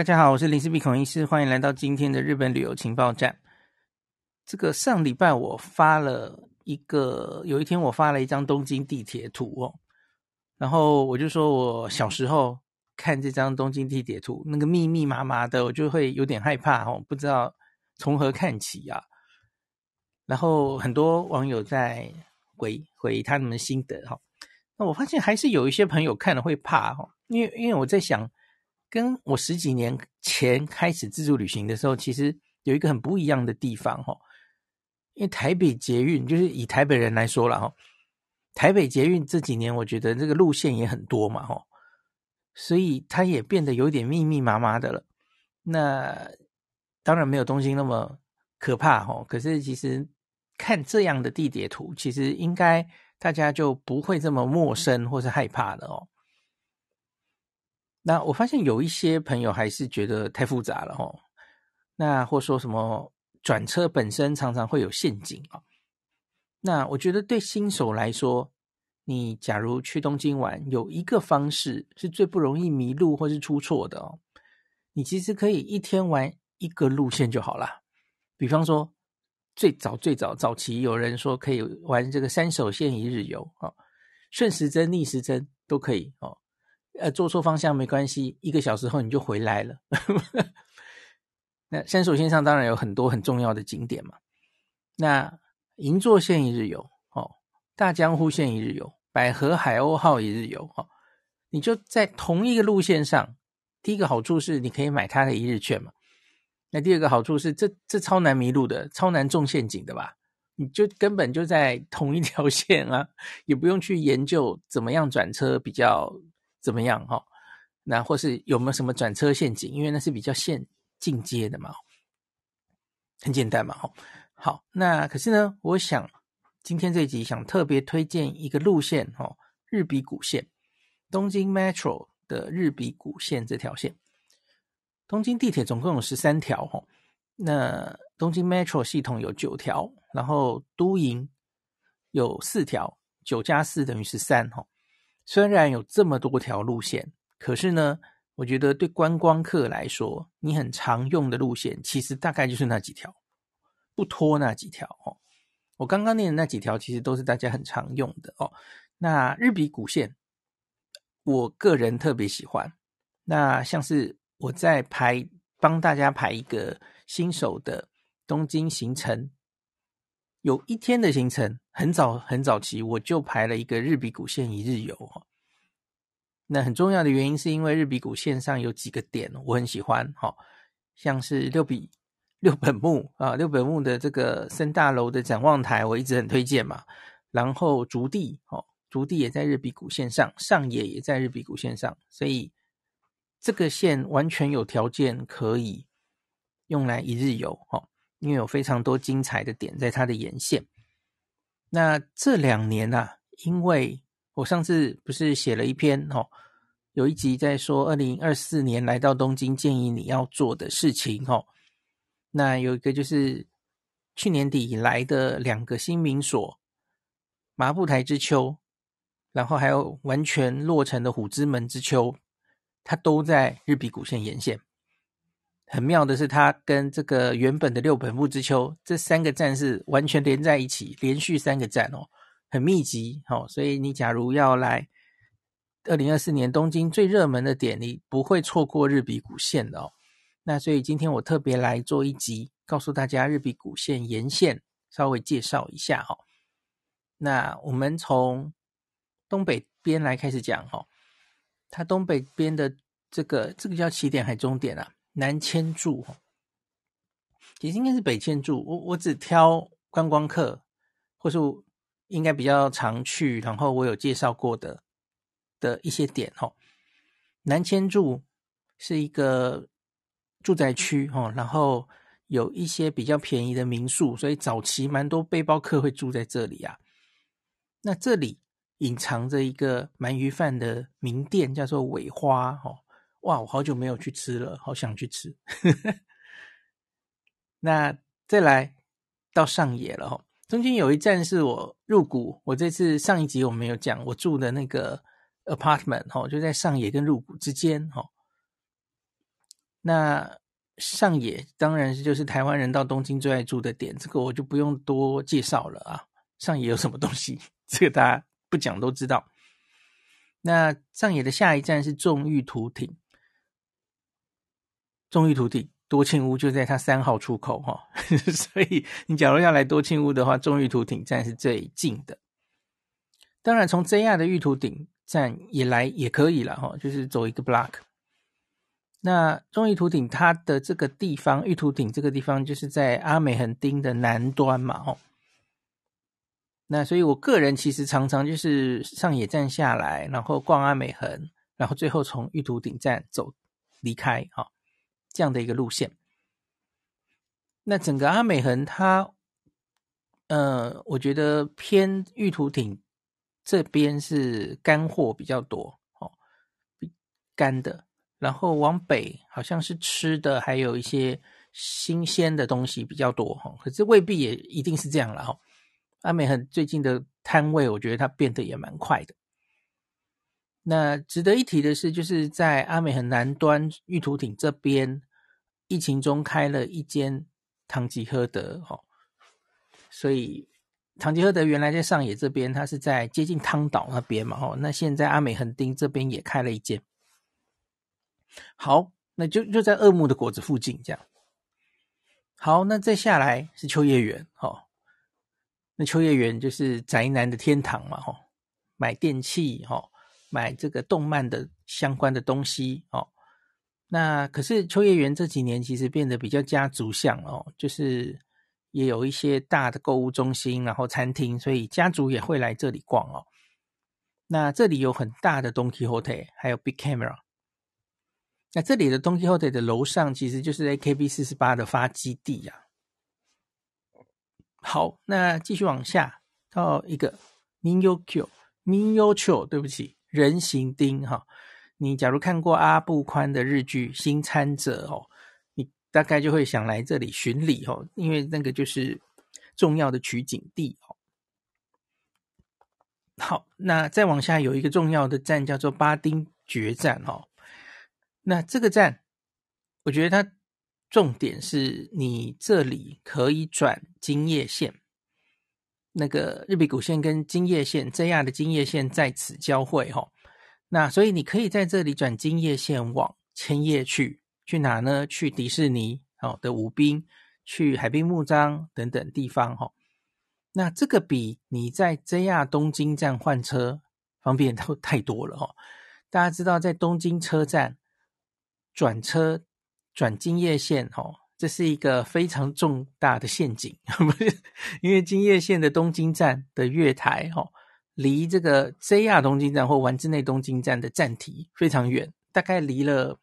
大家好，我是林氏璧孔医师，欢迎来到今天的日本旅游情报站。这个上礼拜我发了一个，有一天我发了一张东京地铁图哦，然后我就说我小时候看这张东京地铁图，那个密密麻麻的，我就会有点害怕哦，不知道从何看起啊。然后很多网友在回回他们的心得哈，那我发现还是有一些朋友看了会怕哈，因为因为我在想。跟我十几年前开始自助旅行的时候，其实有一个很不一样的地方哈，因为台北捷运就是以台北人来说了哈，台北捷运这几年我觉得这个路线也很多嘛哈，所以它也变得有点密密麻麻的了。那当然没有东京那么可怕哈，可是其实看这样的地铁图，其实应该大家就不会这么陌生或是害怕的哦。那我发现有一些朋友还是觉得太复杂了齁，那或说什么转车本身常常会有陷阱啊。那我觉得对新手来说，你假如去东京玩，有一个方式是最不容易迷路或是出错的哦。你其实可以一天玩一个路线就好了。比方说，最早最早早期有人说可以玩这个山手线一日游啊，顺时针逆时针都可以哦。呃，做错方向没关系，一个小时后你就回来了。那山手线上当然有很多很重要的景点嘛。那银座线一日游，哦，大江户线一日游，百合海鸥号一日游，哦，你就在同一个路线上。第一个好处是你可以买它的一日券嘛。那第二个好处是，这这超难迷路的，超难中陷阱的吧？你就根本就在同一条 线啊，也不用去研究怎么样转车比较。怎么样哈？那或是有没有什么转车陷阱？因为那是比较现进阶的嘛，很简单嘛。哈，好，那可是呢，我想今天这一集想特别推荐一个路线哈，日比谷线，东京 Metro 的日比谷线这条线。东京地铁总共有十三条哈，那东京 Metro 系统有九条，然后都营有四条，九加四等于十三哈。虽然有这么多条路线，可是呢，我觉得对观光客来说，你很常用的路线，其实大概就是那几条，不拖那几条哦。我刚刚念的那几条，其实都是大家很常用的哦。那日比谷线，我个人特别喜欢。那像是我在排，帮大家排一个新手的东京行程。有一天的行程，很早很早期，我就排了一个日比谷线一日游哈。那很重要的原因是因为日比谷线上有几个点我很喜欢哈，像是六比六本木啊，六本木的这个森大楼的展望台，我一直很推荐嘛。然后竹地哦，竹地也在日比谷线上，上野也在日比谷线上，所以这个线完全有条件可以用来一日游哈。因为有非常多精彩的点在它的沿线。那这两年啊，因为我上次不是写了一篇哦，有一集在说二零二四年来到东京建议你要做的事情哦。那有一个就是去年底以来的两个新名所，麻布台之丘，然后还有完全落成的虎之门之丘，它都在日比谷线沿线。很妙的是，它跟这个原本的六本木之丘这三个站是完全连在一起，连续三个站哦，很密集哦。所以你假如要来二零二四年东京最热门的点，你不会错过日比谷线的哦。那所以今天我特别来做一集，告诉大家日比谷线沿线稍微介绍一下哈。那我们从东北边来开始讲哈，它东北边的这个这个叫起点还是终点啊？南千住，其实应该是北千住。我我只挑观光客，或是应该比较常去，然后我有介绍过的的一些点哦。南千住是一个住宅区哈，然后有一些比较便宜的民宿，所以早期蛮多背包客会住在这里啊。那这里隐藏着一个鳗鱼饭的名店，叫做尾花哈。哇，我好久没有去吃了，好想去吃。那再来到上野了哈，中间有一站是我入谷，我这次上一集我没有讲，我住的那个 apartment 哈，就在上野跟入谷之间哈。那上野当然是就是台湾人到东京最爱住的点，这个我就不用多介绍了啊。上野有什么东西？这个大家不讲都知道。那上野的下一站是仲玉图町，仲御图町多庆屋就在它三号出口哈，所以你假如要来多庆屋的话，仲御图顶站是最近的。当然，从 JR 的玉图顶站也来也可以了哈，就是走一个 block。那仲御图顶它的这个地方，玉图顶这个地方就是在阿美横丁的南端嘛，哦。那所以我个人其实常常就是上野站下来，然后逛阿美横，然后最后从玉图顶站走离开，哈，这样的一个路线。那整个阿美横它，呃，我觉得偏玉图町这边是干货比较多，哦，干的。然后往北好像是吃的，还有一些新鲜的东西比较多哈，可是未必也一定是这样了哈。阿美横最近的摊位，我觉得它变得也蛮快的。那值得一提的是，就是在阿美横南端玉图町这边，疫情中开了一间唐吉诃德哈，所以唐吉诃德原来在上野这边，它是在接近汤岛那边嘛哈，那现在阿美横丁这边也开了一间。好，那就就在二木的果子附近这样。好，那再下来是秋叶原，哦，那秋叶原就是宅男的天堂嘛，哈，买电器，哈，买这个动漫的相关的东西，哦。那可是秋叶原这几年其实变得比较家族向哦，就是也有一些大的购物中心，然后餐厅，所以家族也会来这里逛哦。那这里有很大的 Don Quijote，还有 Big Camera。那这里的 Don Quijote 的楼上其实就是 AKB 四十八的发基地呀、啊。好，那继续往下到一个 Ninyokyo，Ninyokyo，对不起，人形町哈。你假如看过阿部宽的日剧《新参者》哦，你大概就会想来这里巡礼哦，因为那个就是重要的取景地哦。好，那再往下有一个重要的站叫做八丁决战哦。那这个站，我觉得它重点是你这里可以转京叶线，那个日比谷线跟京叶线 JR 的京叶线在此交汇哈。那所以你可以在这里转京叶线往千叶去，去哪呢？去迪士尼哦的武滨，去海滨木章等等地方哈。那这个比你在 JR 东京站换车方便都 太多了哈。大家知道在东京车站。转车转京叶线，哦，这是一个非常重大的陷阱，不是？因为京叶线的东京站的月台，哦，离这个 JR 东京站或丸之内东京站的站体非常远，大概离了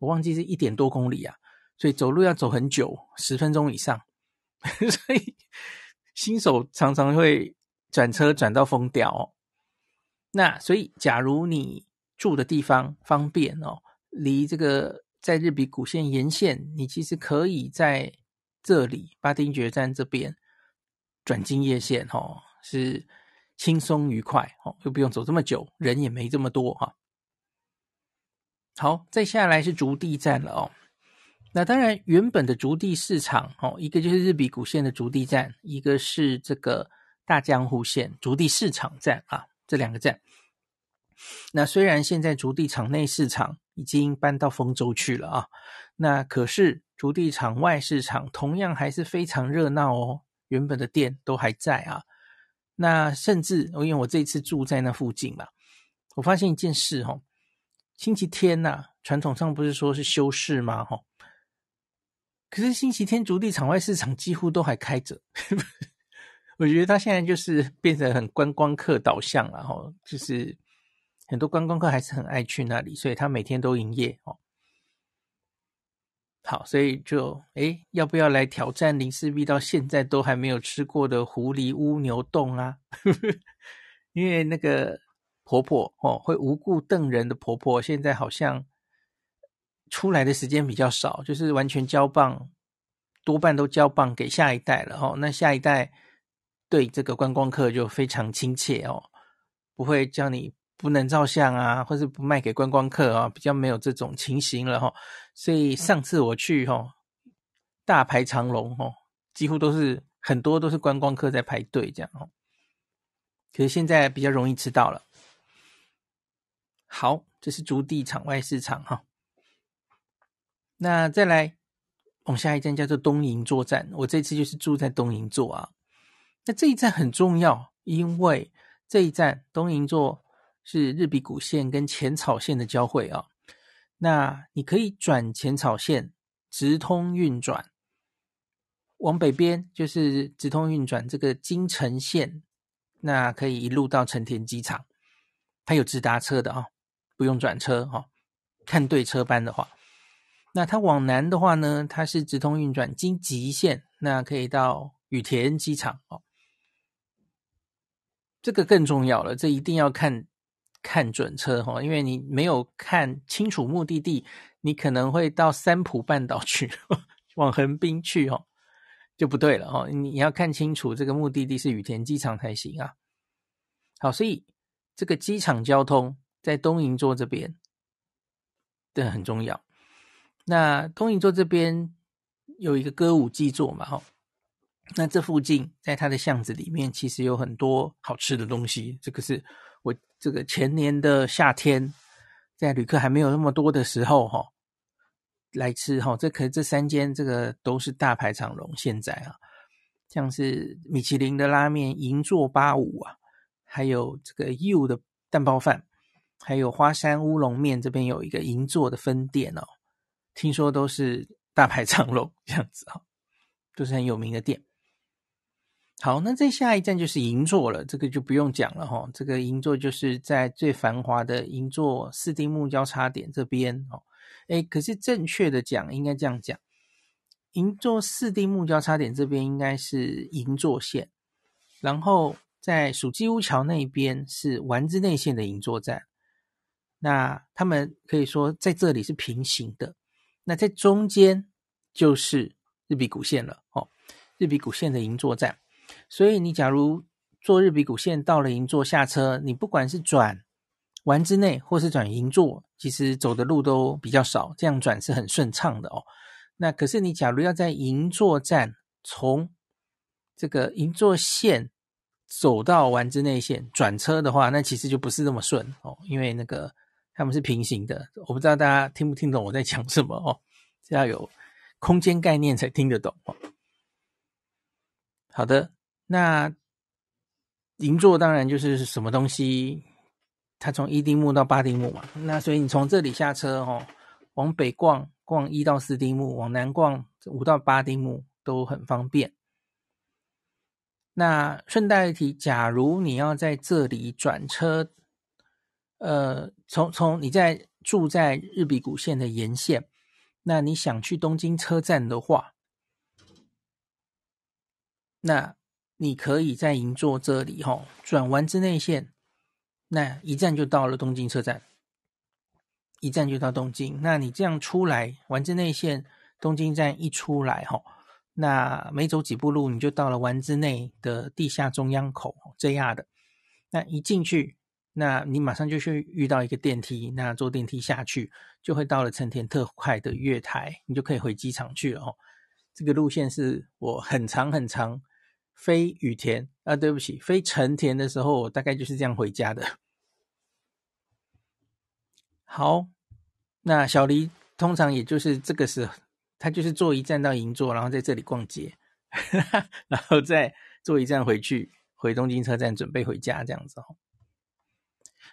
我忘记是一点多公里啊，所以走路要走很久，十分钟以上，所以新手常常会转车转到疯掉哦。那所以，假如你住的地方方便哦。离这个在日比谷线沿线，你其实可以在这里八丁决站这边转京叶线，哦，是轻松愉快，哦，又不用走这么久，人也没这么多，哈。好，再下来是筑地站了，哦。那当然，原本的筑地市场，哦，一个就是日比谷线的筑地站，一个是这个大江户线筑地市场站啊，这两个站。那虽然现在竹地场内市场已经搬到丰州去了啊，那可是竹地场外市场同样还是非常热闹哦，原本的店都还在啊。那甚至因为我这次住在那附近嘛，我发现一件事哦，星期天呐、啊，传统上不是说是休市吗？哈，可是星期天竹地场外市场几乎都还开着，我觉得他现在就是变成很观光客导向了哈，就是。很多观光客还是很爱去那里，所以他每天都营业哦。好，所以就诶，要不要来挑战林氏璧到现在都还没有吃过的狐狸乌牛洞啊？因为那个婆婆哦，会无故瞪人的婆婆，现在好像出来的时间比较少，就是完全交棒，多半都交棒给下一代了哦。那下一代对这个观光客就非常亲切哦，不会叫你。不能照相啊，或是不卖给观光客啊，比较没有这种情形了哈。所以上次我去哈，大排长龙哈，几乎都是很多都是观光客在排队这样哦。可是现在比较容易吃到了。好，这是竹地场外市场哈。那再来往下一站叫做东营座站，我这次就是住在东营座啊。那这一站很重要，因为这一站东营座是日比谷线跟浅草线的交汇啊。那你可以转浅草线直通运转，往北边就是直通运转这个京成线，那可以一路到成田机场，它有直达车的啊，不用转车哈。看对车班的话，那它往南的话呢，它是直通运转京急线，那可以到羽田机场哦。这个更重要了，这一定要看看准车哈，因为你没有看清楚目的地，你可能会到三浦半岛去，往横滨去哦，就不对了哈。你要看清楚这个目的地是羽田机场才行啊。好，所以这个机场交通在东银座这边，这很重要。那东银座这边有一个歌舞伎座嘛，哈。那这附近，在它的巷子里面，其实有很多好吃的东西。这个是这个前年的夏天，在旅客还没有那么多的时候，哈，来吃哈。这可这三间这个都是大排长龙。现在啊，像是米其林的拉面银座八五啊，还有这个 U 的蛋包饭，还有花山乌龙面这边有一个银座的分店哦，听说都是大排长龙这样子哈，都是很有名的店。好，那再下一站就是银座了，这个就不用讲了哈。这个银座就是在最繁华的银座四丁目交叉点这边哦。诶，可是正确的讲，应该这样讲，银座四丁目交叉点这边应该是银座线，然后在属鸡屋桥那边是丸之内线的银座站。那他们可以说在这里是平行的，那在中间就是日比谷线了哦，日比谷线的银座站。所以你假如坐日比谷线到了银座下车，你不管是转丸之内或是转银座，其实走的路都比较少，这样转是很顺畅的哦。那可是你假如要在银座站从这个银座线走到丸之内线转车的话，那其实就不是那么顺哦，因为那个他们是平行的。我不知道大家听不听懂我在讲什么哦，这要有空间概念才听得懂哦。好的。那银座当然就是什么东西，它从一丁目到八丁目嘛。那所以你从这里下车哦，往北逛逛一到四丁目，往南逛五到八丁目都很方便。那顺带一提，假如你要在这里转车，呃，从从你在住在日比谷线的沿线，那你想去东京车站的话，那。你可以在银座这里哈、哦、转丸之内线，那一站就到了东京车站，一站就到东京。那你这样出来，丸之内线东京站一出来哈、哦，那没走几步路你就到了丸之内的地下中央口这样的。那一进去，那你马上就去遇到一个电梯，那坐电梯下去就会到了成田特快的月台，你就可以回机场去了哦。这个路线是我很长很长。飞羽田啊，对不起，飞成田的时候，我大概就是这样回家的。好，那小黎通常也就是这个时候，他就是坐一站到银座，然后在这里逛街，然后再坐一站回去，回东京车站准备回家这样子哦。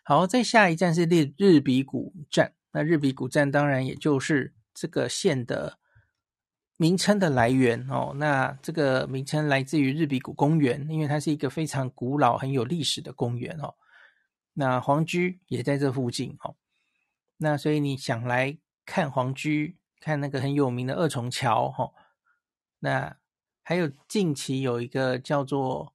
好，再下一站是日日比谷站，那日比谷站当然也就是这个线的。名称的来源哦，那这个名称来自于日比谷公园，因为它是一个非常古老、很有历史的公园哦。那皇居也在这附近哦，那所以你想来看皇居，看那个很有名的二重桥哈。那还有近期有一个叫做，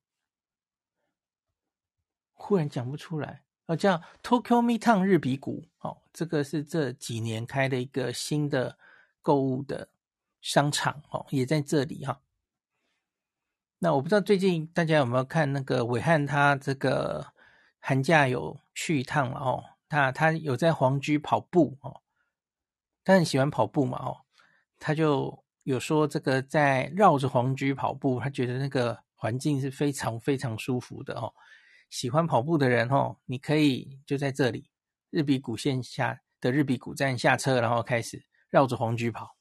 忽然讲不出来哦，叫 Tokyo Midtown 日比谷哦，这个是这几年开的一个新的购物的。商场哦，也在这里哈。那我不知道最近大家有没有看那个伟汉他这个寒假有去一趟了哦，他他有在皇居跑步哦，他很喜欢跑步嘛哦，他就有说这个在绕着皇居跑步，他觉得那个环境是非常非常舒服的哦。喜欢跑步的人哦，你可以就在这里日比谷线下的日比谷站下车，然后开始绕着皇居跑。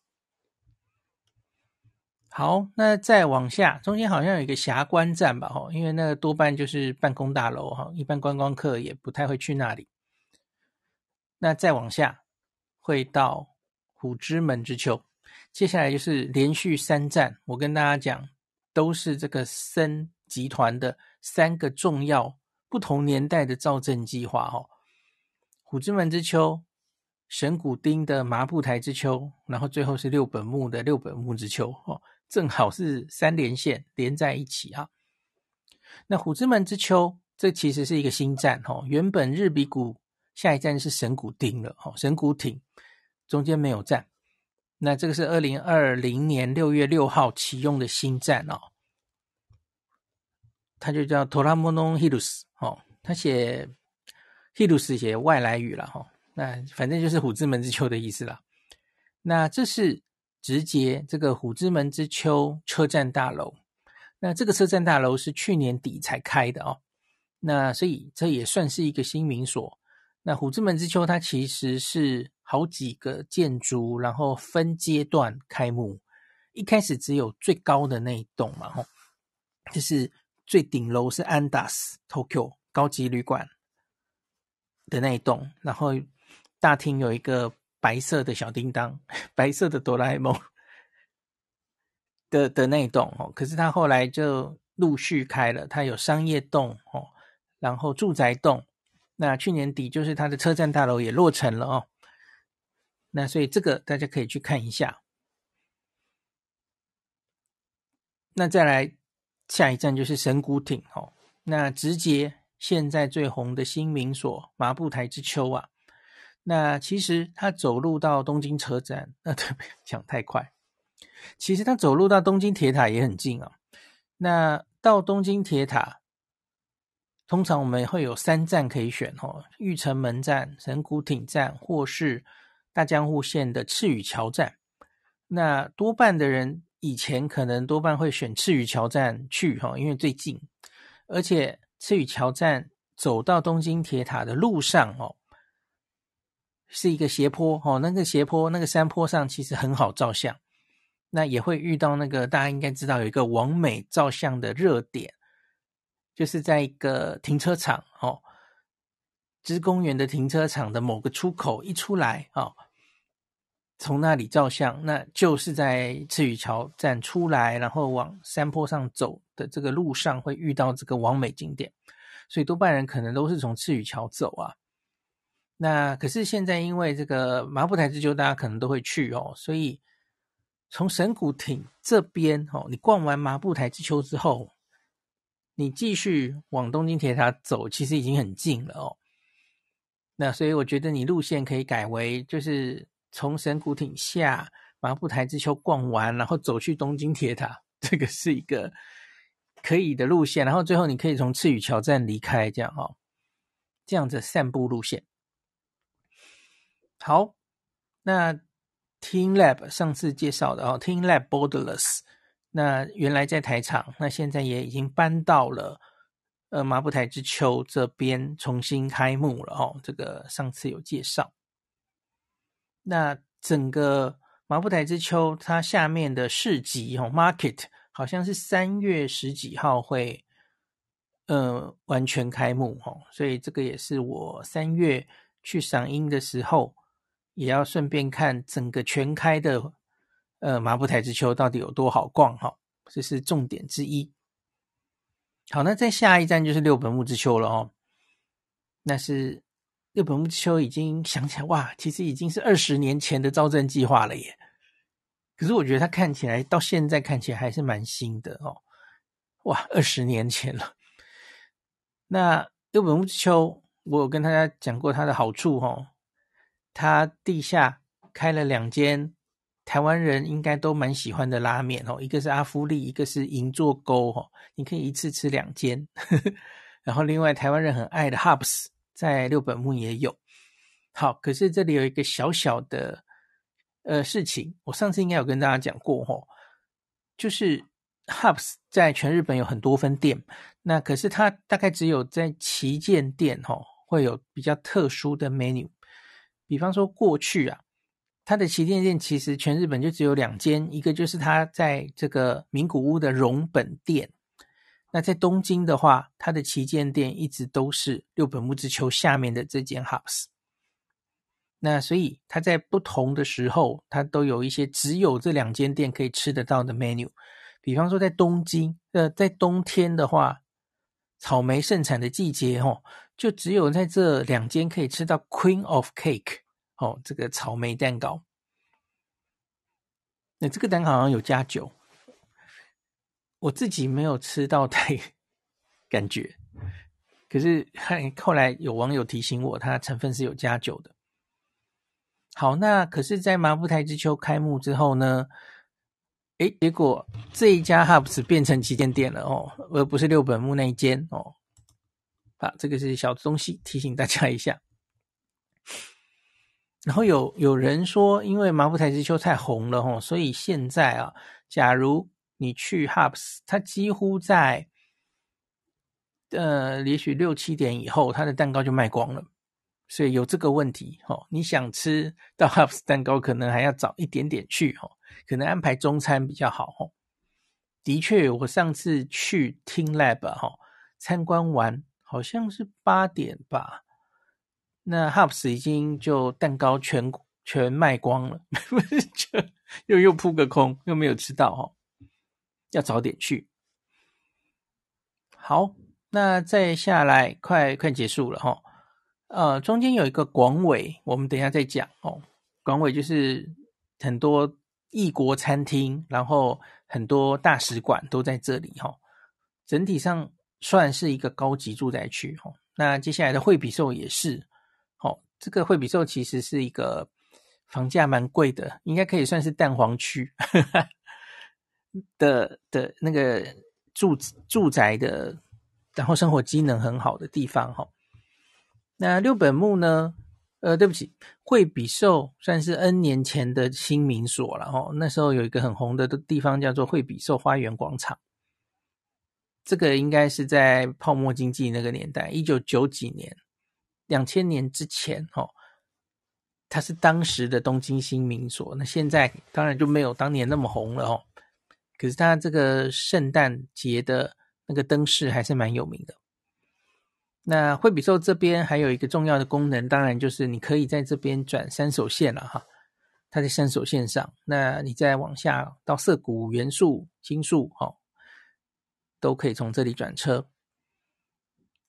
好，那再往下，中间好像有一个霞关站吧？哈，因为那个多半就是办公大楼哈，一般观光客也不太会去那里。那再往下会到虎之门之丘，接下来就是连续三站。我跟大家讲，都是这个森集团的三个重要不同年代的造镇计划哈。虎之门之丘、神谷町的麻布台之丘，然后最后是六本木的六本木之丘哦。正好是三连线连在一起啊。那虎之门之丘，这其实是一个新站哦。原本日比谷下一站是神谷町了哦，神谷町中间没有站。那这个是二零二零年六月六号启用的新站哦，它就叫 Toramono Hills 哦。它写 Hills 写外来语了哈，那反正就是虎之门之丘的意思啦。那这是。直接这个虎之门之丘车站大楼，那这个车站大楼是去年底才开的哦，那所以这也算是一个新名所。那虎之门之丘它其实是好几个建筑，然后分阶段开幕。一开始只有最高的那一栋嘛，吼，就是最顶楼是安达斯 Tokyo 高级旅馆的那一栋，然后大厅有一个。白色的小叮当，白色的哆啦 A 梦的的那一栋哦，可是它后来就陆续开了，它有商业栋哦，然后住宅栋，那去年底就是它的车站大楼也落成了哦，那所以这个大家可以去看一下。那再来下一站就是神谷町哦，那直接现在最红的新名所麻布台之丘啊。那其实他走路到东京车站，那对不起，讲太快。其实他走路到东京铁塔也很近啊。那到东京铁塔，通常我们会有三站可以选哦：玉城门站、神谷町站，或是大江户线的赤羽桥站。那多半的人以前可能多半会选赤羽桥站去哈，因为最近，而且赤羽桥站走到东京铁塔的路上哦。是一个斜坡哦，那个斜坡那个山坡上其实很好照相，那也会遇到那个大家应该知道有一个网美照相的热点，就是在一个停车场哦，芝公园的停车场的某个出口一出来哦，从那里照相，那就是在赤羽桥站出来，然后往山坡上走的这个路上会遇到这个网美景点，所以多半人可能都是从赤羽桥走啊。那可是现在，因为这个麻布台之丘，大家可能都会去哦，所以从神谷町这边哦，你逛完麻布台之丘之后，你继续往东京铁塔走，其实已经很近了哦。那所以我觉得你路线可以改为，就是从神谷町下麻布台之丘逛完，然后走去东京铁塔，这个是一个可以的路线。然后最后你可以从赤羽桥站离开，这样哦，这样子散步路线。好，那 teamLab 上次介绍的哦，teamLab Borderless，那原来在台场，那现在也已经搬到了呃麻布台之丘这边重新开幕了哦。这个上次有介绍。那整个麻布台之丘它下面的市集哦，market 好像是三月十几号会呃完全开幕哦，所以这个也是我三月去赏樱的时候。也要顺便看整个全开的，呃，麻布台之丘到底有多好逛哈，这是重点之一。好，那再下一站就是六本木之丘了哦。那是六本木之丘已经想起来哇，其实已经是二十年前的造镇计划了耶。可是我觉得它看起来到现在看起来还是蛮新的哦。哇，二十年前了。那六本木之丘，我有跟大家讲过它的好处哦。它地下开了两间台湾人应该都蛮喜欢的拉面哦，一个是阿夫利，一个是银座沟哦，你可以一次吃两间，然后另外台湾人很爱的 Hubs 在六本木也有。好，可是这里有一个小小的呃事情，我上次应该有跟大家讲过吼，就是 Hubs 在全日本有很多分店，那可是它大概只有在旗舰店吼会有比较特殊的 menu，比方说过去啊。它的旗舰店其实全日本就只有两间，一个就是它在这个名古屋的荣本店。那在东京的话，它的旗舰店一直都是六本木之丘下面的这间 Hubs。那所以它在不同的时候，它都有一些只有这两间店可以吃得到的 menu。比方说在东京，呃，在冬天的话，草莓盛产的季节哦，就只有在这两间可以吃到 Queen of Cake。哦，这个草莓蛋糕，那这个蛋糕好像有加酒，我自己没有吃到太感觉，可是后来有网友提醒我，它成分是有加酒的。好，那可是，在麻布台之丘开幕之后呢，诶，结果这一家 Hubs 变成旗舰店了哦，而不是六本木那一间哦。好，这个是小东西，提醒大家一下。然后有有人说，因为麻布台之丘太红了吼，所以现在啊，假如你去 Hubs，它几乎在呃，也许六七点以后，它的蛋糕就卖光了，所以有这个问题哦。你想吃到 Hubs 蛋糕，可能还要早一点点去哦，可能安排中餐比较好哦。的确，我上次去 teamLab 哈参观完，好像是八点吧。那 Hubs 已经就蛋糕全全卖光了，就又又扑个空，又没有吃到哈，要早点去。好，那再下来快快结束了哈，呃，中间有一个广尾，我们等一下再讲哦。广尾就是很多异国餐厅，然后很多大使馆都在这里哈，整体上算是一个高级住宅区哈。那接下来的惠比寿也是。哦这个惠比寿其实是一个房价蛮贵的，应该可以算是蛋黄区的的那个住住宅的，然后生活机能很好的地方哈。那六本木呢？呃，对不起，惠比寿算是 N 年前的新民所了哈。那时候有一个很红的地方叫做惠比寿花园广场，这个应该是在泡沫经济那个年代，一九九几年。两千年之前，哦，它是当时的东京新民所。那现在当然就没有当年那么红了，哦。可是它这个圣诞节的那个灯饰还是蛮有名的。那惠比寿这边还有一个重要的功能，当然就是你可以在这边转三手线了，哈。它在三手线上，那你再往下到涩谷、原宿、新宿，哦，都可以从这里转车。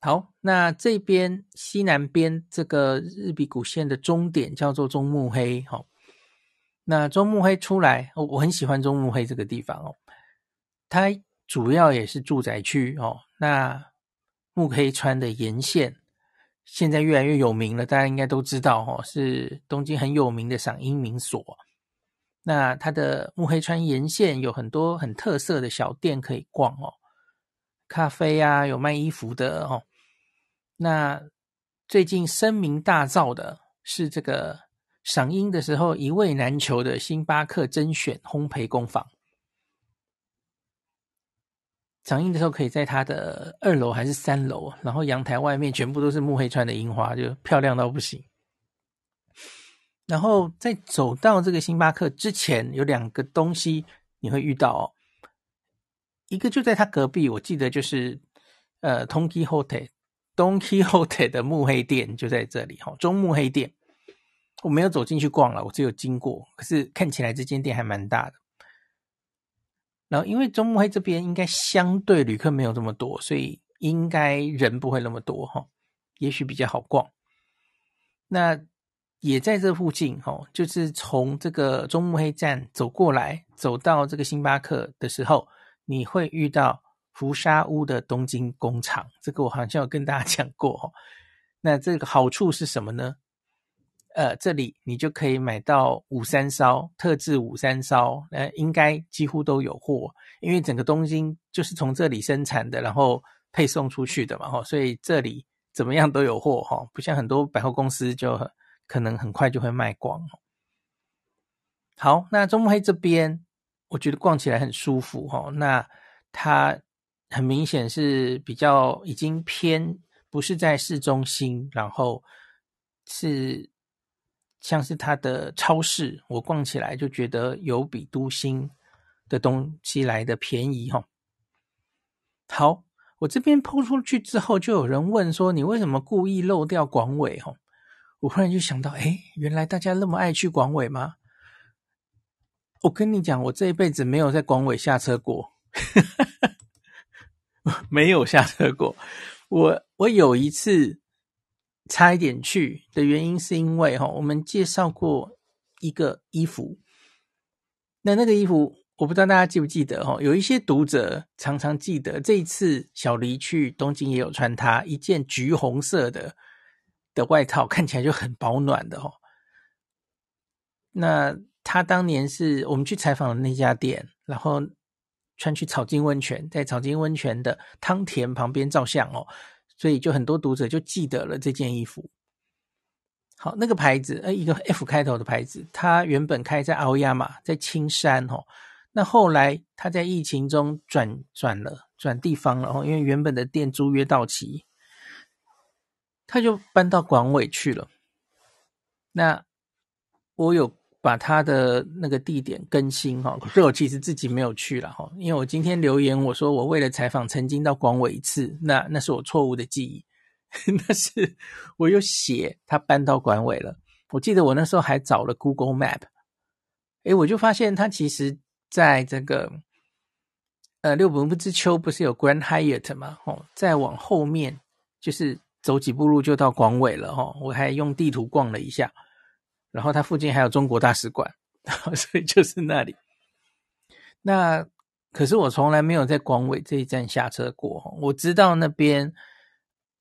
好，那这边西南边这个日比谷线的终点叫做中目黑，好，那中目黑出来，我很喜欢中目黑这个地方哦，它主要也是住宅区哦。那目黑川的沿线现在越来越有名了，大家应该都知道哦，是东京很有名的赏樱名所。那它的目黑川沿线有很多很特色的小店可以逛哦，咖啡啊，有卖衣服的哦。那最近声名大噪的是这个赏樱的时候一位难求的星巴克甄选烘焙工坊。赏樱的时候可以在它的二楼还是三楼，然后阳台外面全部都是木黑川的樱花，就漂亮到不行。然后在走到这个星巴克之前，有两个东西你会遇到哦，一个就在他隔壁，我记得就是呃，Tonki Hotel。Don Quijote 的目黑店就在这里哈，中目黑店，我没有走进去逛了，我只有经过，可是看起来这间店还蛮大的。然后因为中木黑这边应该相对旅客没有这么多，所以应该人不会那么多哈，也许比较好逛。那也在这附近哈，就是从这个中木黑站走过来，走到这个星巴克的时候，你会遇到。福沙屋的东京工厂，这个我好像有跟大家 讲过哦。那这个好处是什么呢？呃，这里你就可以买到五三烧，特制五三烧，呃，应该几乎都有货，因为整个东京就是从这里生产的，然后配送出去的嘛，哈，所以这里怎么样都有货，哈，不像很多百货公司就可能很快就会卖光。好，那中目黑这边，我觉得逛起来很舒服，哈，那它很明显是比较已经偏不是在市中心，然后是像是它的超市，我逛起来就觉得有比都心的东西来的便宜，哈。好，我这边抛出去之后，就有人问说：“你为什么故意漏掉广尾？”吼，我忽然就想到，哎，原来大家那么爱去广尾吗？我跟你讲，我这一辈子没有在广尾下车过，没有下车过。我我有一次差一点去的原因，是因为哈，我们介绍过一个衣服，那那个衣服。我不知道大家记不记得哦，有一些读者常常记得这一次小黎去东京也有穿它一件橘红色的的外套，看起来就很保暖的哦。那他当年是我们去采访的那家店，然后穿去草津温泉，在草津温泉的汤田旁边照相哦，所以就很多读者就记得了这件衣服。好，那个牌子呃，一个 F 开头的牌子，它原本开在奥亚马，在青山哦。那后来他在疫情中转转了转地方了哦，因为原本的店租约到期，他就搬到广尾去了。那我有把他的那个地点更新哈，可是我其实自己没有去了哈，因为我今天留言我说我为了采访曾经到广尾一次，那那是我错误的记忆，那是我有写他搬到广尾了。我记得我那时候还找了 Google Map，诶，我就发现他其实。在这个呃六本木之丘不是有 Grand Hyatt 吗？哦，再往后面就是走几步路就到广尾了哦。我还用地图逛了一下，然后它附近还有中国大使馆，所以就是那里。那可是我从来没有在广尾这一站下车过。我知道那边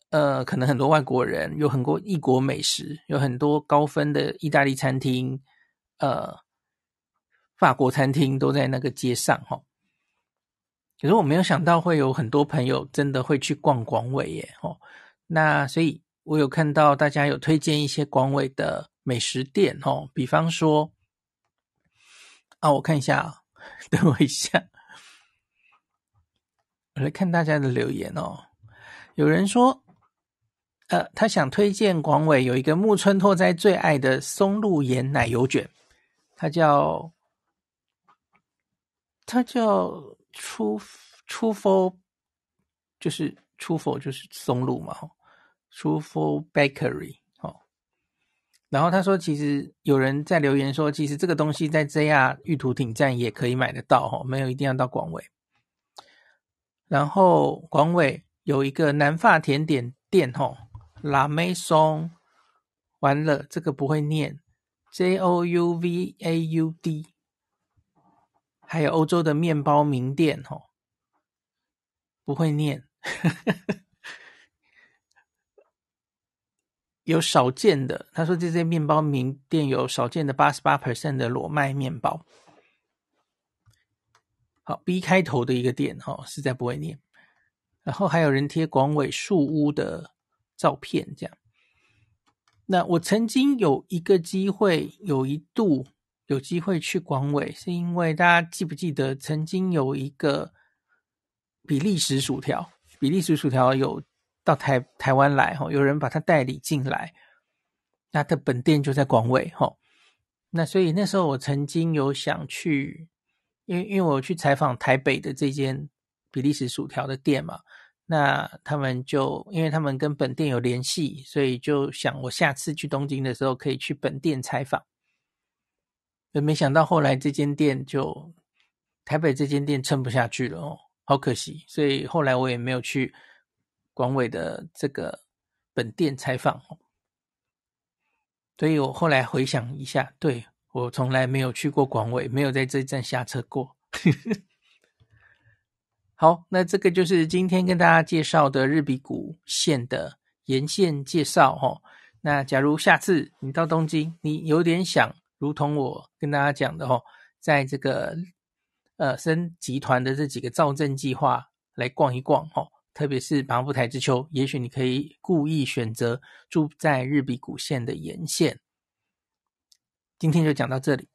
呃可能很多外国人，有很多异国美食，有很多高分的意大利餐厅，呃。法国餐厅都在那个街上哈，可是我没有想到会有很多朋友真的会去逛广尾耶哦。那所以我有看到大家有推荐一些广尾的美食店哦，比方说啊，我看一下，等我一下，我来看大家的留言哦。有人说，呃，他想推荐广尾有一个木村拓哉最爱的松露盐奶油卷，它叫。它叫出出佛，就是出佛就是松露嘛，出佛 Bakery。然后他说，其实有人在留言说，其实这个东西在 JR 玉图町站也可以买得到哦，没有一定要到广尾。然后广尾有一个南法甜点店吼，La Maison，完了这个不会念，J O U V A U D。还有欧洲的面包名店，哦，不会念，呵呵呵有少见的。他说这些面包名店有少见的八十八 percent 的裸麦面包。好，B 开头的一个店，哈，实在不会念。然后还有人贴广尾树屋的照片，这样。那我曾经有一个机会，有一度。有机会去广尾，是因为大家记不记得曾经有一个比利时薯条，比利时薯条有到台台湾来哈，有人把他代理进来，那的本店就在广尾哈。那所以那时候我曾经有想去，因为因为我去采访台北的这间比利时薯条的店嘛，那他们就因为他们跟本店有联系，所以就想我下次去东京的时候可以去本店采访。没想到后来这间店就台北这间店撑不下去了哦，好可惜，所以后来我也没有去广尾的这个本店采访。所以我后来回想一下，对，我从来没有去过广尾，没有在这站下车过。好，那这个就是今天跟大家介绍的日比谷线的沿线介绍哦。那假如下次你到东京，你有点想。如同我跟大家讲的哦，在这个呃森集团的这几个造镇计划来逛一逛哦，特别是芒部台之丘，也许你可以故意选择住在日比谷线的沿线。今天就讲到这里。